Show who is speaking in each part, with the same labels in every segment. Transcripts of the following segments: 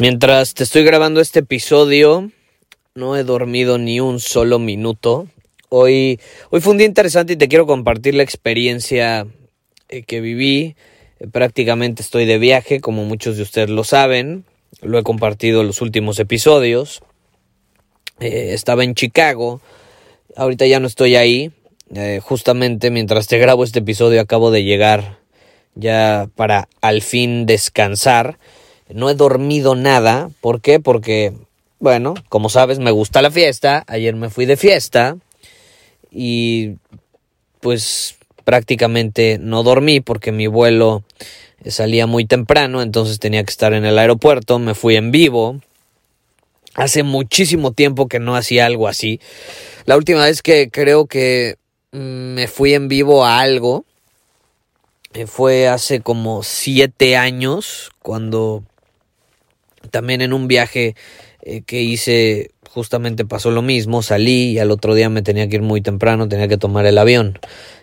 Speaker 1: Mientras te estoy grabando este episodio, no he dormido ni un solo minuto. Hoy, hoy fue un día interesante y te quiero compartir la experiencia eh, que viví. Prácticamente estoy de viaje, como muchos de ustedes lo saben. Lo he compartido en los últimos episodios. Eh, estaba en Chicago. Ahorita ya no estoy ahí. Eh, justamente mientras te grabo este episodio acabo de llegar ya para al fin descansar. No he dormido nada. ¿Por qué? Porque, bueno, como sabes, me gusta la fiesta. Ayer me fui de fiesta. Y pues prácticamente no dormí porque mi vuelo salía muy temprano, entonces tenía que estar en el aeropuerto. Me fui en vivo. Hace muchísimo tiempo que no hacía algo así. La última vez que creo que me fui en vivo a algo fue hace como siete años, cuando también en un viaje eh, que hice justamente pasó lo mismo, salí y al otro día me tenía que ir muy temprano, tenía que tomar el avión.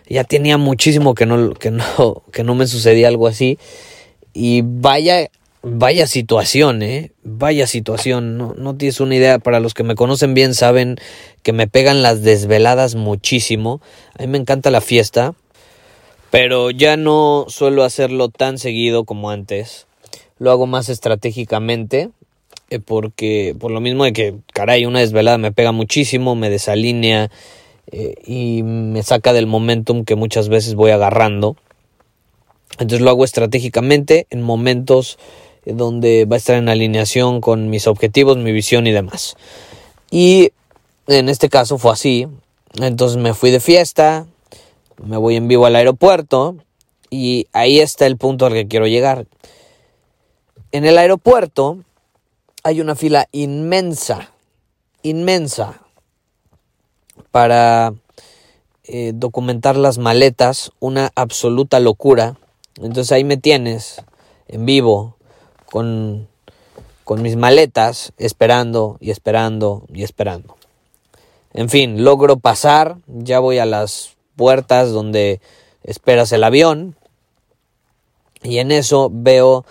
Speaker 1: Ya tenía muchísimo que no, que no, que no me sucedía algo así. Y vaya, vaya situación, eh. Vaya situación. No, no tienes una idea. Para los que me conocen bien saben que me pegan las desveladas muchísimo. A mí me encanta la fiesta. Pero ya no suelo hacerlo tan seguido como antes. Lo hago más estratégicamente. Eh, porque por lo mismo de que, caray, una desvelada me pega muchísimo, me desalinea eh, y me saca del momentum que muchas veces voy agarrando. Entonces lo hago estratégicamente en momentos eh, donde va a estar en alineación con mis objetivos, mi visión y demás. Y en este caso fue así. Entonces me fui de fiesta, me voy en vivo al aeropuerto y ahí está el punto al que quiero llegar. En el aeropuerto hay una fila inmensa, inmensa, para eh, documentar las maletas, una absoluta locura. Entonces ahí me tienes, en vivo, con, con mis maletas, esperando y esperando y esperando. En fin, logro pasar, ya voy a las puertas donde esperas el avión y en eso veo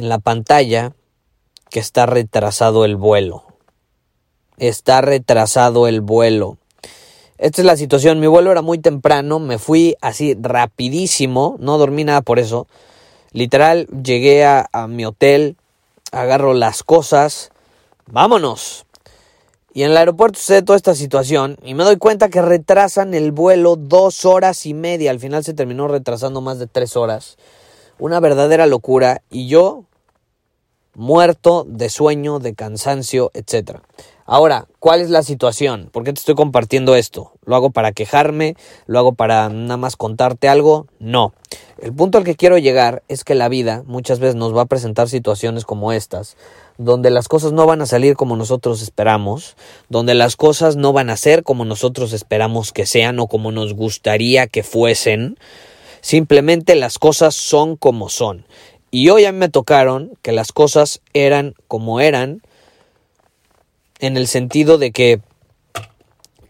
Speaker 1: en la pantalla que está retrasado el vuelo. Está retrasado el vuelo. Esta es la situación. Mi vuelo era muy temprano, me fui así rapidísimo, no dormí nada por eso. Literal, llegué a, mi hotel, agarro las cosas, vámonos. Y en el aeropuerto sucede toda esta situación y me doy cuenta que retrasan el vuelo dos horas y media. Al final se terminó retrasando más de tres horas. Una verdadera locura. Y yo muerto de sueño, de cansancio, etc. Ahora, ¿cuál es la situación? ¿Por qué te estoy compartiendo esto? ¿Lo hago para quejarme? ¿Lo hago para nada más contarte algo? No. El punto al que quiero llegar es que la vida muchas veces nos va a presentar situaciones como estas, donde las cosas no van a salir como nosotros esperamos, donde las cosas no van a ser como nosotros esperamos que sean o como nos gustaría que fuesen. Simplemente las cosas son como son. Y hoy a mí me tocaron que las cosas eran como eran, en el sentido de que,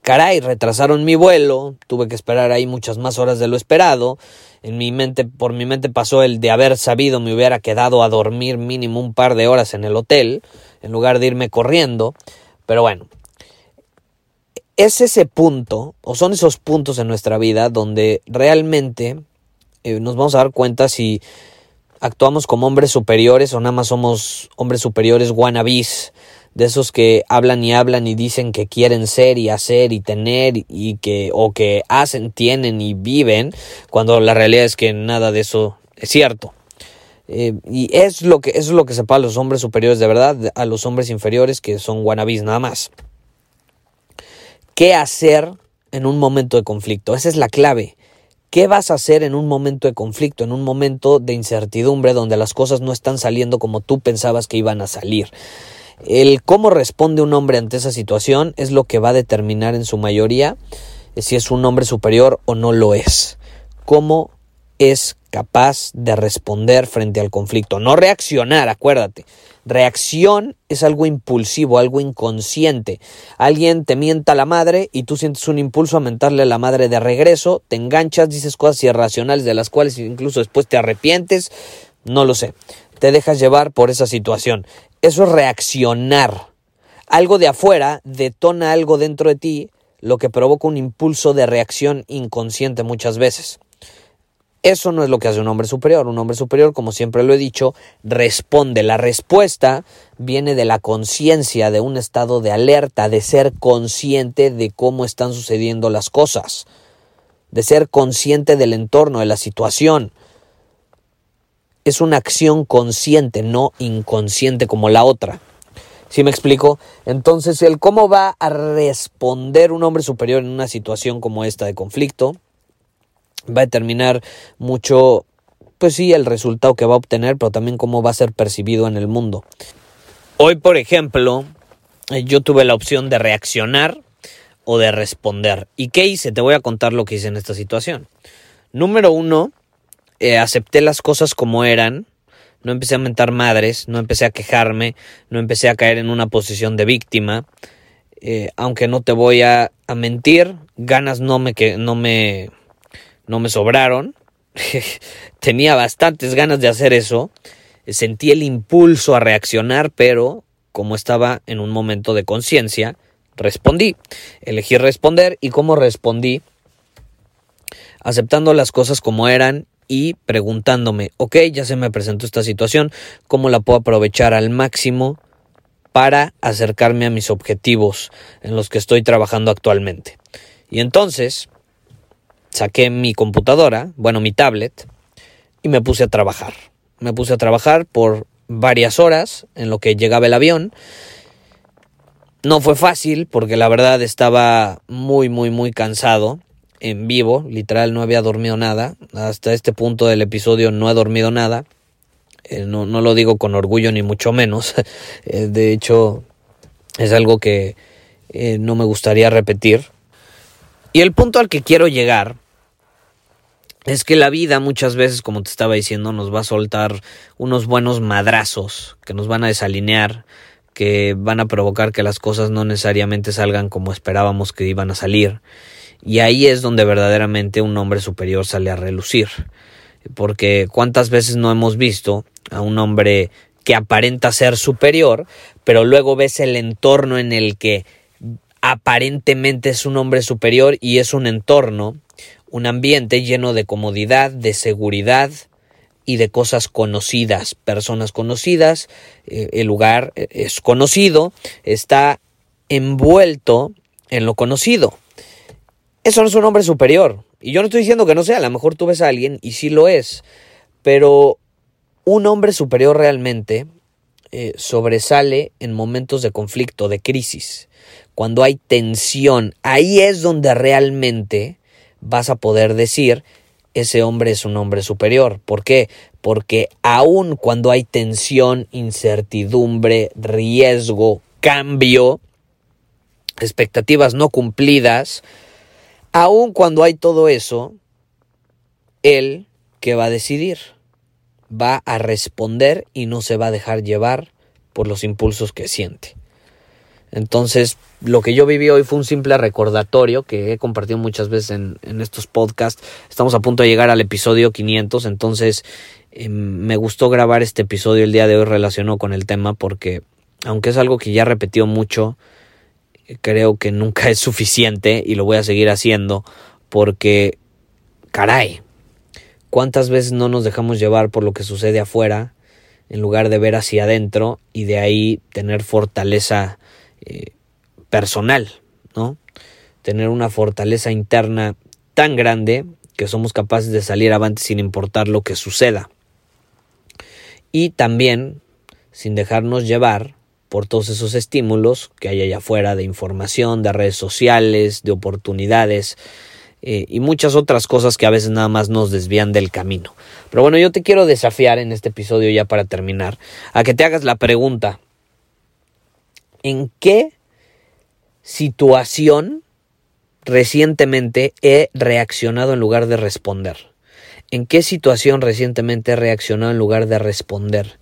Speaker 1: caray, retrasaron mi vuelo, tuve que esperar ahí muchas más horas de lo esperado, en mi mente, por mi mente pasó el de haber sabido me hubiera quedado a dormir mínimo un par de horas en el hotel, en lugar de irme corriendo, pero bueno, es ese punto, o son esos puntos en nuestra vida donde realmente eh, nos vamos a dar cuenta si actuamos como hombres superiores o nada más somos hombres superiores wannabes de esos que hablan y hablan y dicen que quieren ser y hacer y tener y que o que hacen, tienen y viven, cuando la realidad es que nada de eso es cierto. Eh, y es lo que es lo que separa a los hombres superiores de verdad a los hombres inferiores que son wannabes nada más. ¿Qué hacer en un momento de conflicto? Esa es la clave. ¿Qué vas a hacer en un momento de conflicto, en un momento de incertidumbre donde las cosas no están saliendo como tú pensabas que iban a salir? El cómo responde un hombre ante esa situación es lo que va a determinar en su mayoría si es un hombre superior o no lo es. Cómo es capaz de responder frente al conflicto, no reaccionar, acuérdate. Reacción es algo impulsivo, algo inconsciente. Alguien te mienta a la madre y tú sientes un impulso a mentarle a la madre de regreso, te enganchas, dices cosas irracionales de las cuales incluso después te arrepientes, no lo sé. Te dejas llevar por esa situación. Eso es reaccionar. Algo de afuera detona algo dentro de ti, lo que provoca un impulso de reacción inconsciente muchas veces. Eso no es lo que hace un hombre superior. Un hombre superior, como siempre lo he dicho, responde. La respuesta viene de la conciencia, de un estado de alerta, de ser consciente de cómo están sucediendo las cosas, de ser consciente del entorno, de la situación. Es una acción consciente, no inconsciente como la otra. ¿Sí me explico? Entonces, el cómo va a responder un hombre superior en una situación como esta de conflicto, va a determinar mucho, pues sí, el resultado que va a obtener, pero también cómo va a ser percibido en el mundo. Hoy, por ejemplo, eh, yo tuve la opción de reaccionar o de responder. ¿Y qué hice? Te voy a contar lo que hice en esta situación. Número uno, eh, acepté las cosas como eran, no empecé a mentar madres, no empecé a quejarme, no empecé a caer en una posición de víctima. Eh, aunque no te voy a, a mentir, ganas no me, que, no me, no me sobraron. Tenía bastantes ganas de hacer eso. Sentí el impulso a reaccionar, pero como estaba en un momento de conciencia, respondí. Elegí responder y cómo respondí, aceptando las cosas como eran y preguntándome, ok, ya se me presentó esta situación, ¿cómo la puedo aprovechar al máximo para acercarme a mis objetivos en los que estoy trabajando actualmente? Y entonces, saqué mi computadora, bueno, mi tablet, y me puse a trabajar. Me puse a trabajar por varias horas en lo que llegaba el avión. No fue fácil porque la verdad estaba muy, muy, muy cansado en vivo. Literal, no había dormido nada. Hasta este punto del episodio no he dormido nada. Eh, no, no, lo digo con orgullo ni mucho menos. Eh, de hecho, es algo que eh, no me gustaría repetir. Y el punto al que quiero llegar es que la vida muchas veces, como te estaba diciendo, nos va a soltar unos buenos madrazos que nos van a desalinear, que van a provocar que las cosas no necesariamente salgan como esperábamos que iban a salir. Y ahí es donde verdaderamente un hombre superior sale a relucir. Porque cuántas veces no hemos visto a un hombre que aparenta ser superior, pero luego ves el entorno en el que aparentemente es un hombre superior y es un entorno, un ambiente lleno de comodidad, de seguridad y de cosas conocidas, personas conocidas, eh, el lugar es conocido, está envuelto en lo conocido. Eso no es un hombre superior. Y yo no estoy diciendo que no sea, a lo mejor tú ves a alguien y sí lo es, pero un hombre superior realmente eh, sobresale en momentos de conflicto, de crisis cuando hay tensión, ahí es donde realmente vas a poder decir ese hombre es un hombre superior. ¿Por qué? Porque aun cuando hay tensión, incertidumbre, riesgo, cambio, expectativas no cumplidas, aun cuando hay todo eso, él, ¿qué va a decidir? Va a responder y no se va a dejar llevar por los impulsos que siente. Entonces, lo que yo viví hoy fue un simple recordatorio que he compartido muchas veces en, estos podcasts. Estamos a punto de llegar al episodio 500, entonces em, me gustó grabar este episodio el día de hoy relacionado con el tema porque, aunque es algo que ya he repetido mucho, creo que nunca es suficiente y lo voy a seguir haciendo porque, caray, ¿cuántas veces no nos dejamos llevar por lo que sucede afuera? en lugar de ver hacia adentro y de ahí tener fortaleza eh, personal, ¿no? Tener una fortaleza interna tan grande que somos capaces de salir avante sin importar lo que suceda. Y también sin dejarnos llevar por todos esos estímulos que hay allá afuera de información, de redes sociales, de oportunidades eh, y muchas otras cosas que a veces nada más nos desvían del camino. Pero bueno, yo te quiero desafiar en este episodio ya para terminar a que te hagas la pregunta, ¿en qué situación recientemente he reaccionado en lugar de responder? ¿En qué situación recientemente he reaccionado en lugar de responder?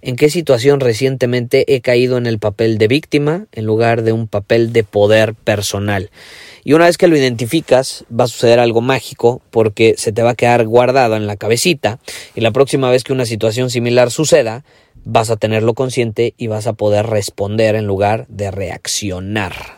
Speaker 1: en qué situación recientemente he caído en el papel de víctima en lugar de un papel de poder personal. Y una vez que lo identificas, va a suceder algo mágico porque se te va a quedar guardado en la cabecita y la próxima vez que una situación similar suceda, vas a tenerlo consciente y vas a poder responder en lugar de reaccionar.